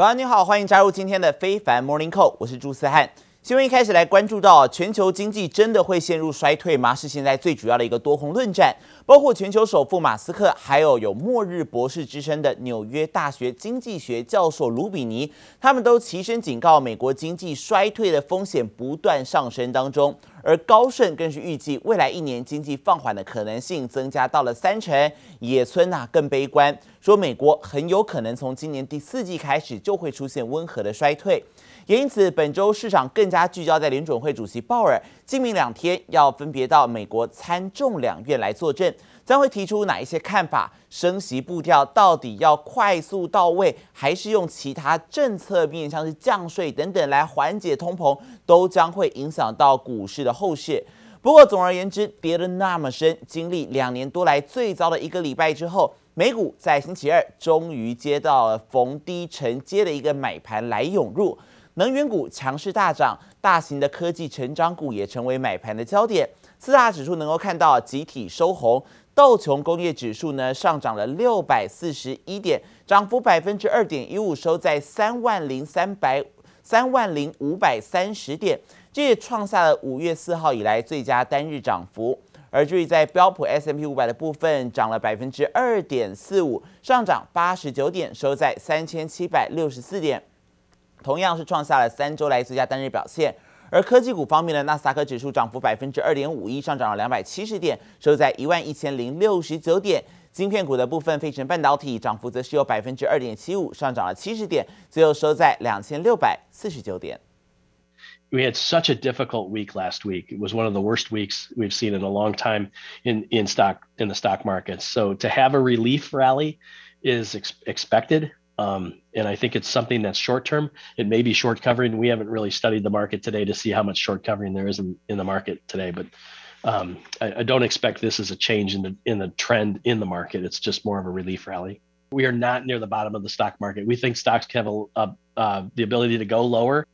早安，你好，欢迎加入今天的非凡 Morning Call，我是朱思翰。新闻一开始来关注到，全球经济真的会陷入衰退吗？是现在最主要的一个多空论战。包括全球首富马斯克，还有有末日博士之称的纽约大学经济学教授卢比尼，他们都齐声警告，美国经济衰退的风险不断上升当中。而高盛更是预计，未来一年经济放缓的可能性增加到了三成。野村呐更悲观，说美国很有可能从今年第四季开始就会出现温和的衰退。也因此，本周市场更加聚焦在联准会主席鲍尔今明两天要分别到美国参众两院来作证，将会提出哪一些看法？升息步调到底要快速到位，还是用其他政策面，像是降税等等来缓解通膨，都将会影响到股市的后市。不过，总而言之，跌得那么深，经历两年多来最糟的一个礼拜之后，美股在星期二终于接到了逢低承接的一个买盘来涌入。能源股强势大涨，大型的科技成长股也成为买盘的焦点。四大指数能够看到集体收红，道琼工业指数呢上涨了六百四十一点，涨幅百分之二点一五，收在三万零三百三万零五百三十点，这也创下了五月四号以来最佳单日涨幅。而至于在标普 S M P 五百的部分，涨了百分之二点四五，上涨八十九点，收在三千七百六十四点。同样是创下了三周来最佳单日表现，而科技股方面呢，纳斯达克指数涨幅百分之二点五一，上涨了两百七十点，收在一万一千零六十九点。晶片股的部分，费城半导体涨幅则是有百分之二点七五，上涨了七十点，最后收在两千六百四十九点。We had such a difficult week last week. It was one of the worst weeks we've seen in a long time in in stock in the stock market. So to have a relief rally is ex expected. Um, and I think it's something that's short term. It may be short covering. We haven't really studied the market today to see how much short covering there is in, in the market today, but um, I, I, don't expect this as a change in the in the trend in the market. It's just more of a relief rally. We are not near the bottom of the stock market. We think stocks have a, a, uh, the ability to go lower.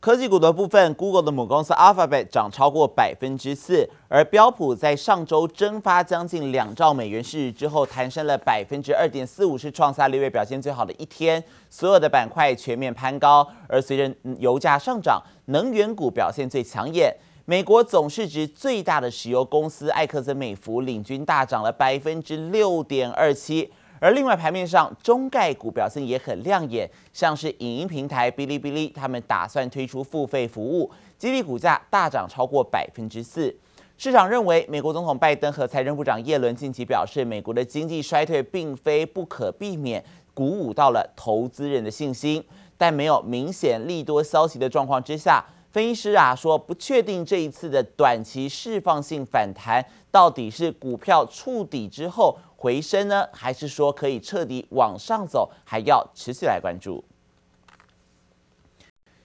科技股的部分，Google 的母公司 Alphabet 涨超过百分之四，而标普在上周蒸发将近两兆美元市值之后，弹升了百分之二点四五，是创下六月表现最好的一天。所有的板块全面攀高，而随着油价上涨，能源股表现最抢眼。美国总市值最大的石油公司艾克森美孚领军大涨了百分之六点二七。而另外盘面上，中概股表现也很亮眼，像是影音平台哔哩哔哩，他们打算推出付费服务，激励股价大涨超过百分之四。市场认为，美国总统拜登和财政部长耶伦近期表示，美国的经济衰退并非不可避免，鼓舞到了投资人的信心。但没有明显利多消息的状况之下，分析师啊说，不确定这一次的短期释放性反弹到底是股票触底之后。回升呢，还是说可以彻底往上走？还要持续来关注。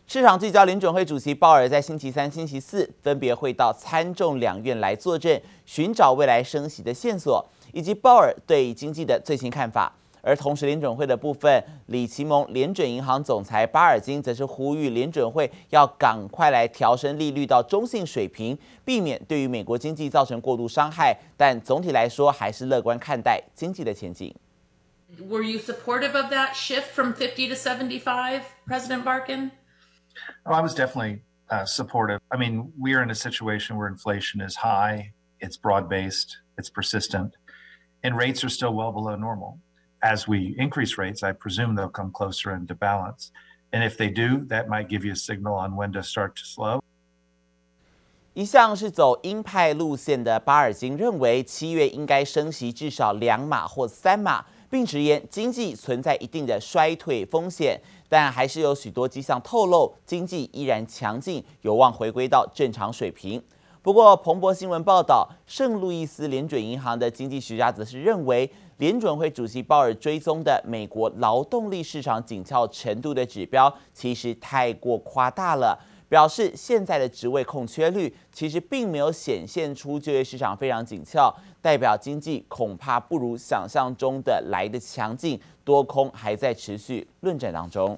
市场聚焦联准会主席鲍尔在星期三、星期四分别会到参众两院来坐镇，寻找未来升息的线索，以及鲍尔对经济的最新看法。而同时，联准会的部分，里奇蒙联准银行总裁巴尔金则是呼吁联准会要赶快来调升利率到中性水平，避免对于美国经济造成过度伤害。但总体来说，还是乐观看待经济的前景。Were you supportive of that shift from 50 to 75, President Barkin? Oh, I was definitely uh, supportive. I mean, we are in a situation where inflation is high, it's broad-based, it's persistent, and rates are still well below normal. As we increase rates, I presume they'll come closer into balance. And if they do, that might give you a signal on when to start to slow. 一向是走鹰派路线的巴尔金认为，七月应该升息至少两码或三码，并直言经济存在一定的衰退风险，但还是有许多迹象透露经济依然强劲，有望回归到正常水平。不过，彭博新闻报道，圣路易斯联准银行的经济学家则是认为，联准会主席鲍尔追踪的美国劳动力市场紧俏程度的指标，其实太过夸大了，表示现在的职位空缺率其实并没有显现出就业市场非常紧俏，代表经济恐怕不如想象中的来的强劲，多空还在持续论战当中。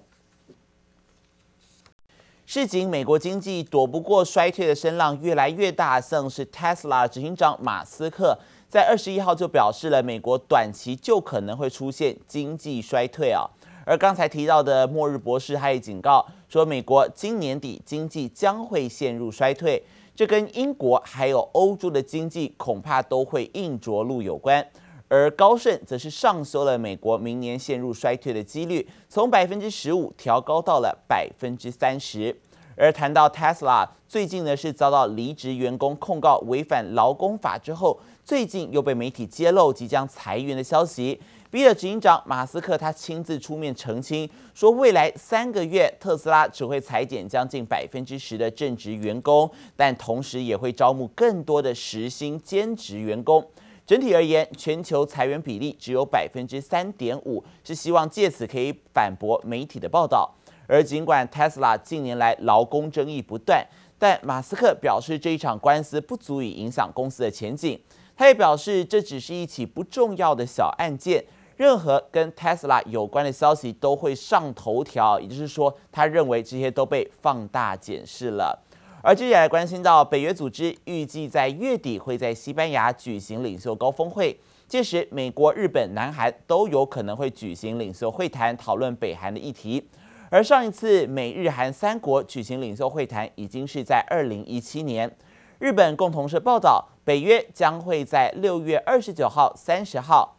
市井美国经济躲不过衰退的声浪越来越大，像是 Tesla 执行长马斯克在二十一号就表示了，美国短期就可能会出现经济衰退啊。而刚才提到的末日博士，他也警告说，美国今年底经济将会陷入衰退，这跟英国还有欧洲的经济恐怕都会硬着陆有关。而高盛则是上修了美国明年陷入衰退的几率，从百分之十五调高到了百分之三十。而谈到 Tesla，最近呢是遭到离职员工控告违反劳工法之后，最近又被媒体揭露即将裁员的消息。逼得执行长马斯克他亲自出面澄清，说未来三个月特斯拉只会裁减将近百分之十的正职员工，但同时也会招募更多的时薪兼职员工。整体而言，全球裁员比例只有百分之三点五，是希望借此可以反驳媒体的报道。而尽管 Tesla 近年来劳工争议不断，但马斯克表示这一场官司不足以影响公司的前景。他也表示，这只是一起不重要的小案件。任何跟 Tesla 有关的消息都会上头条，也就是说，他认为这些都被放大检视了。而接下来关心到北约组织预计在月底会在西班牙举行领袖高峰会，届时美国、日本、南韩都有可能会举行领袖会谈，讨论北韩的议题。而上一次美日韩三国举行领袖会谈已经是在二零一七年。日本共同社报道，北约将会在六月二十九号、三十号。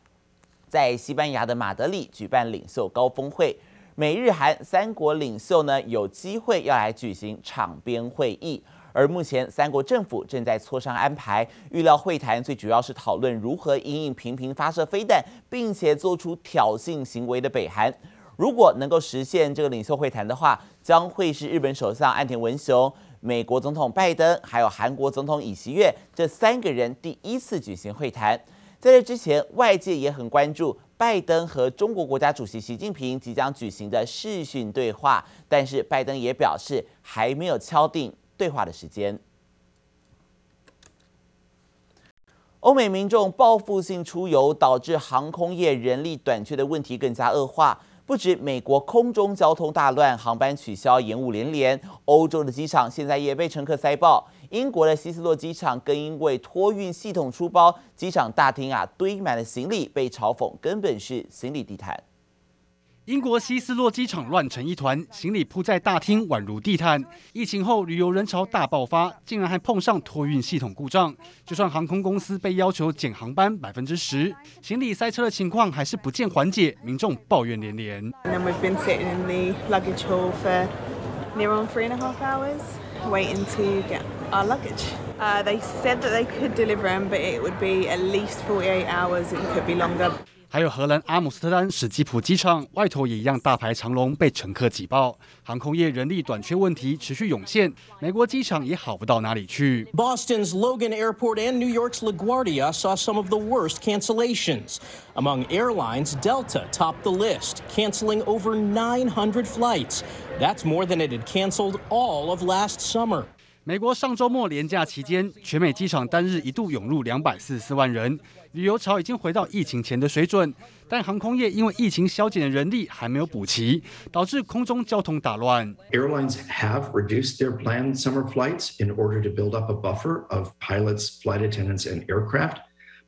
在西班牙的马德里举办领袖高峰会，美日韩三国领袖呢有机会要来举行场边会议，而目前三国政府正在磋商安排，预料会谈最主要是讨论如何因应频频发射飞弹，并且做出挑衅行为的北韩。如果能够实现这个领袖会谈的话，将会是日本首相岸田文雄、美国总统拜登还有韩国总统尹锡悦这三个人第一次举行会谈。在这之前，外界也很关注拜登和中国国家主席习近平即将举行的视讯对话，但是拜登也表示还没有敲定对话的时间。欧美民众报复性出游导致航空业人力短缺的问题更加恶化。不止美国空中交通大乱，航班取消延误连连，欧洲的机场现在也被乘客塞爆。英国的希斯洛机场更因为托运系统出包，机场大厅啊堆满了行李，被嘲讽根本是行李地毯。英国希斯洛机场乱成一团，行李铺在大厅宛如地毯。疫情后旅游人潮大爆发，竟然还碰上托运系统故障。就算航空公司被要求减航班百分之十，行李塞车的情况还是不见缓解，民众抱怨连连。还有荷兰阿姆斯特丹史基普机场外头也一样大排长龙，被乘客挤爆。航空业人力短缺问题持续涌现，美国机场也好不到哪里去。Boston's Logan Airport and New York's LaGuardia saw some of the worst cancellations. Among airlines, Delta topped the list, canceling over 900 flights. That's more than it had canceled all of last summer. 美国上周末连假期间，全美机场单日一度涌入两百四十四万人，旅游潮已经回到疫情前的水准。但航空业因为疫情削减的人力还没有补齐，导致空中交通大乱。Airlines have reduced their planned summer flights in order to build up a buffer of pilots, flight attendants, and aircraft,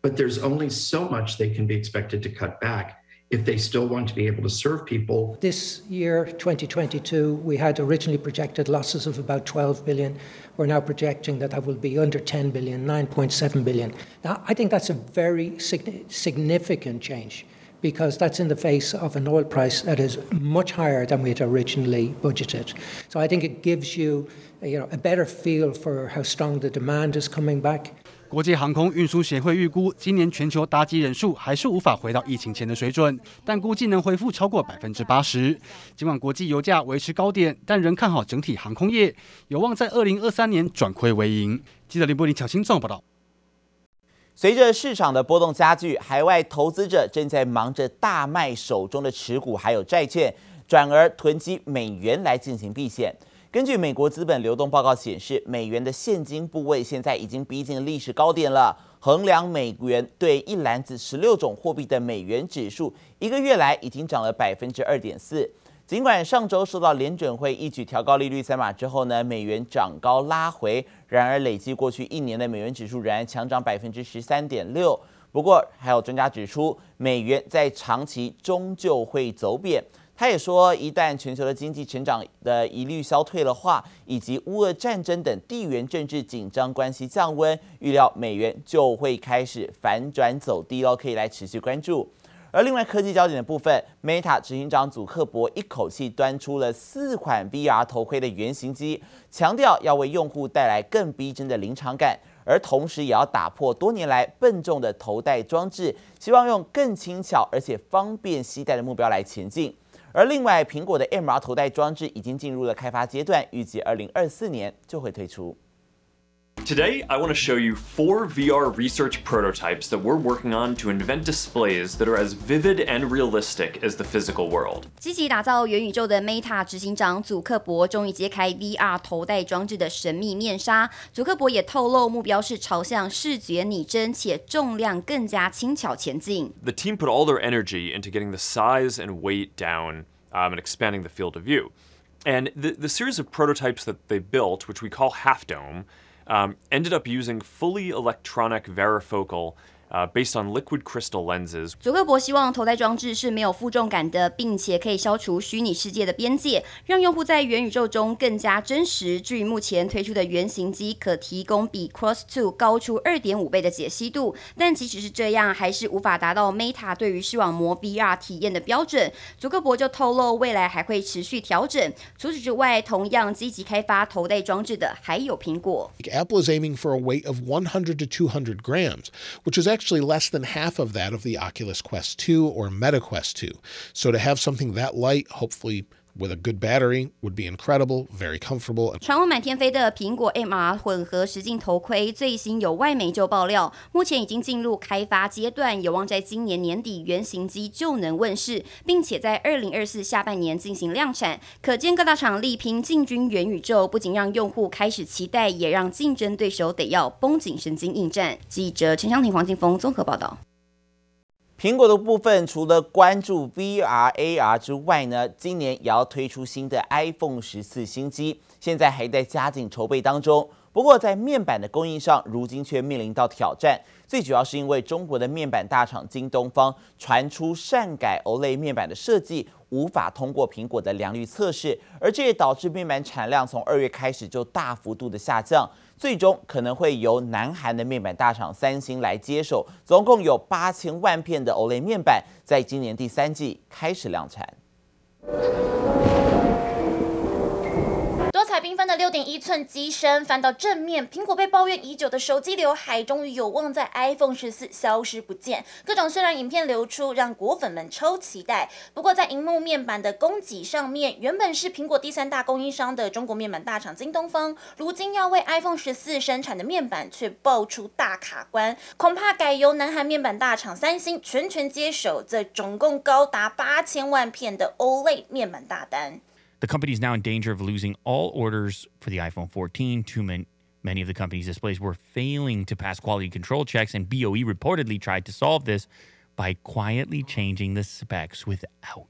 but there's only so much they can be expected to cut back. if they still want to be able to serve people. This year, 2022, we had originally projected losses of about 12 billion. We're now projecting that that will be under 10 billion, 9.7 billion. Now, I think that's a very significant change because that's in the face of an oil price that is much higher than we had originally budgeted. So I think it gives you, you know, a better feel for how strong the demand is coming back. 国际航空运输协会预估，今年全球搭机人数还是无法回到疫情前的水准，但估计能恢复超过百分之八十。尽管国际油价维持高点，但仍看好整体航空业，有望在二零二三年转亏为盈。记者林柏林、巧清综合报道。随着市场的波动加剧，海外投资者正在忙着大卖手中的持股还有债券，转而囤积美元来进行避险。根据美国资本流动报告显示，美元的现金部位现在已经逼近历史高点了。衡量美元对一篮子十六种货币的美元指数，一个月来已经涨了百分之二点四。尽管上周受到联准会一举调高利率三码之后呢，美元涨高拉回，然而累计过去一年的美元指数仍然强涨百分之十三点六。不过，还有专家指出，美元在长期终究会走贬。他也说，一旦全球的经济成长的疑虑消退的话，以及乌俄战争等地缘政治紧张关系降温，预料美元就会开始反转走低喽，可以来持续关注。而另外科技焦点的部分，Meta 执行长祖克伯一口气端出了四款 VR 头盔的原型机，强调要为用户带来更逼真的临场感，而同时也要打破多年来笨重的头戴装置，希望用更轻巧而且方便携带的目标来前进。而另外，苹果的 MR 头戴装置已经进入了开发阶段，预计二零二四年就会推出。Today, I want to show you four VR research prototypes that we're working on to invent displays that are as vivid and realistic as the physical world. 积极打造元宇宙的 Meta 执行长祖克伯终于揭开 VR 头戴装置的神秘面纱。祖克伯也透露，目标是朝向视觉拟真且重量更加轻巧前进。The team put all their energy into getting the size and weight down um, and expanding the field of view. And the, the series of prototypes that they built, which we call Half Dome, um, ended up using fully electronic varifocal Uh, based on liquid crystal lenses. 祖克伯希望头戴装置是没有负重感的，并且可以消除虚拟世界的边界，让用户在元宇宙中更加真实。至于目前推出的原型机，可提供比 Cross Two 高出二点五倍的解析度，但即使是这样，还是无法达到 Meta 对于视网膜 VR 体验的标准。祖克伯就透露，未来还会持续调整。除此之外，同样积极开发头戴装置的还有苹果。Apple is aiming for a weight of 100 to 200 grams, which is actually less than half of that of the Oculus Quest 2 or Meta Quest 2. So to have something that light, hopefully with a good battery would be incredible, very comfortable. 传闻满天飞的苹果 MR 混合实境头盔，最新有外媒就爆料，目前已经进入开发阶段，有望在今年年底原型机就能问世，并且在二零二四下半年进行量产。可见各大厂力拼进军元宇宙，不仅让用户开始期待，也让竞争对手得要绷紧神经应战。记者陈湘婷、黄金峰综合报道。苹果的部分除了关注 VR、AR 之外呢，今年也要推出新的 iPhone 十四新机，现在还在加紧筹备当中。不过在面板的供应上，如今却面临到挑战，最主要是因为中国的面板大厂京东方传出擅改 OLED 面板的设计，无法通过苹果的良率测试，而这也导致面板产量从二月开始就大幅度的下降。最终可能会由南韩的面板大厂三星来接手，总共有八千万片的 OLED 面板，在今年第三季开始量产。缤纷的六点一寸机身翻到正面，苹果被抱怨已久的手机刘海终于有望在 iPhone 十四消失不见。各种渲染影片流出，让果粉们超期待。不过在荧幕面板的供给上面，原本是苹果第三大供应商的中国面板大厂京东方，如今要为 iPhone 十四生产的面板却爆出大卡关，恐怕改由南韩面板大厂三星全权接手这总共高达八千万片的 OLED 面板大单。The company is now in danger of losing all orders for the iPhone 14. Too many, many of the company's displays were failing to pass quality control checks, and BOE reportedly tried to solve this by quietly changing the specs without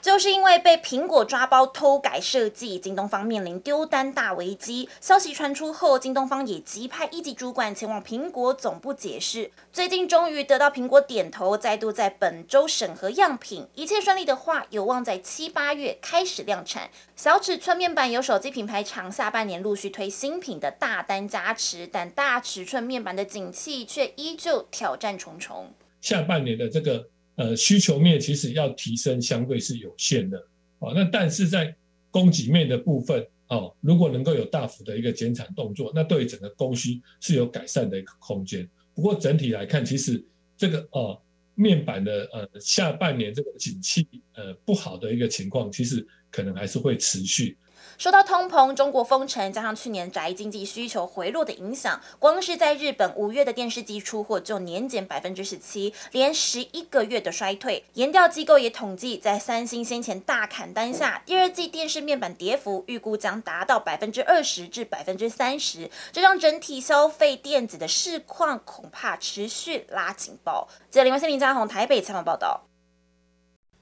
就是因为被苹果抓包偷改设计，京东方面临丢单大危机。消息传出后，京东方也急派一级主管前往苹果总部解释。最近终于得到苹果点头，再度在本周审核样品，一切顺利的话，有望在七八月开始量产。小尺寸面板有手机品牌厂下半年陆续推新品的大单加持，但大尺寸面板的景气却依旧挑战重重。下半年的这个。呃，需求面其实要提升相对是有限的，哦，那但是在供给面的部分，哦，如果能够有大幅的一个减产动作，那对于整个供需是有改善的一个空间。不过整体来看，其实这个哦面板的呃下半年这个景气呃不好的一个情况，其实可能还是会持续。受到通膨、中国封城，加上去年宅经济需求回落的影响，光是在日本五月的电视机出货就年减百分之十七，连十一个月的衰退。研调机构也统计，在三星先前大砍单下，第二季电视面板跌幅预估将达到百分之二十至百分之三十，这让整体消费电子的市况恐怕持续拉警报。记者林文森、林嘉宏台北采访报道。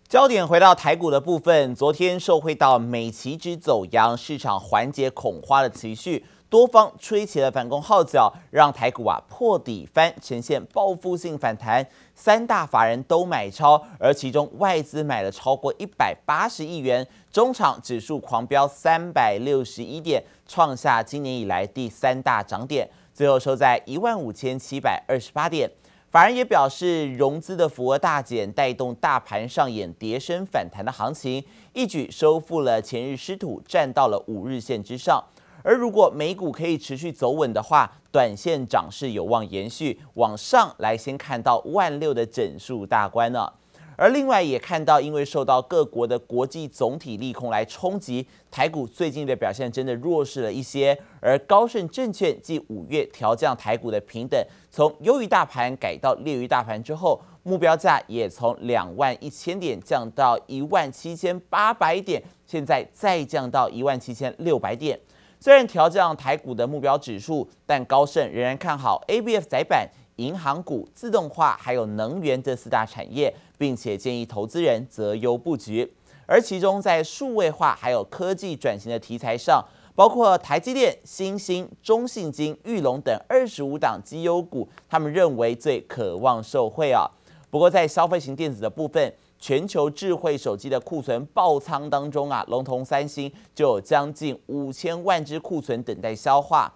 焦点回到台股的部分，昨天受惠到美期指走扬，市场缓解恐慌的情绪，多方吹起了反攻号角，让台股啊破底翻，呈现报复性反弹。三大法人都买超，而其中外资买了超过一百八十亿元，中场指数狂飙三百六十一点，创下今年以来第三大涨点，最后收在一万五千七百二十八点。法人也表示，融资的幅额大减，带动大盘上演跌升反弹的行情，一举收复了前日失土，站到了五日线之上。而如果美股可以持续走稳的话，短线涨势有望延续，往上来先看到万六的整数大关呢。而另外也看到，因为受到各国的国际总体利空来冲击，台股最近的表现真的弱势了一些。而高盛证券继五月调降台股的平等，从优于大盘改到劣于大盘之后，目标价也从两万一千点降到一万七千八百点，现在再降到一万七千六百点。虽然调降台股的目标指数，但高盛仍然看好 ABF 载板、银行股、自动化还有能源这四大产业。并且建议投资人择优布局，而其中在数位化还有科技转型的题材上，包括台积电、新兴、中信金、玉龙等二十五档绩优股，他们认为最渴望受惠啊。不过在消费型电子的部分，全球智慧手机的库存爆仓当中啊，龙头三星就有将近五千万只库存等待消化，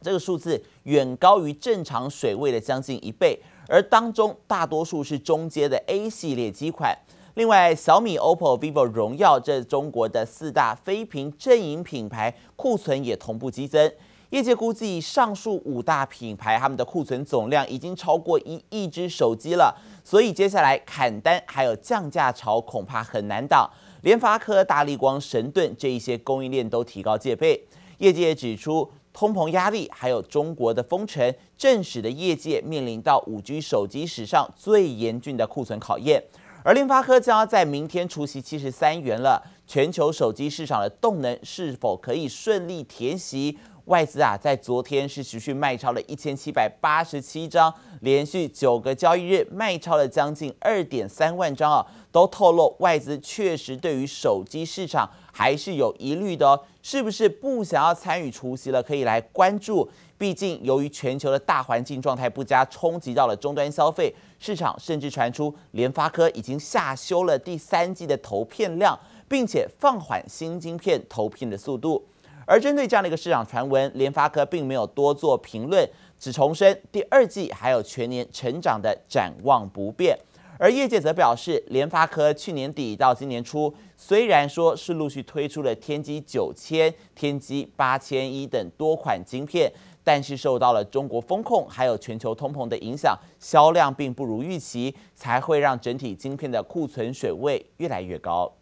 这个数字远高于正常水位的将近一倍。而当中大多数是中阶的 A 系列机款，另外小米、OPPO、vivo、荣耀这中国的四大非屏阵营品牌库存也同步激增。业界估计，上述五大品牌他们的库存总量已经超过一亿只手机了，所以接下来砍单还有降价潮恐怕很难挡。联发科、大立光、神盾这一些供应链都提高戒备。业界指出。通膨压力，还有中国的封城，正使得业界面临到五 G 手机史上最严峻的库存考验。而联发科将要在明天出息七十三元了，全球手机市场的动能是否可以顺利填息？外资啊，在昨天是持续卖超了一千七百八十七张，连续九个交易日卖超了将近二点三万张啊，都透露外资确实对于手机市场还是有疑虑的哦。是不是不想要参与除夕了？可以来关注。毕竟，由于全球的大环境状态不佳，冲击到了终端消费市场，甚至传出联发科已经下修了第三季的投片量，并且放缓新晶片投片的速度。而针对这样的一个市场传闻，联发科并没有多做评论，只重申第二季还有全年成长的展望不变。而业界则表示，联发科去年底到今年初，虽然说是陆续推出了天玑九千、天玑八千一等多款晶片，但是受到了中国风控还有全球通膨的影响，销量并不如预期，才会让整体晶片的库存水位越来越高。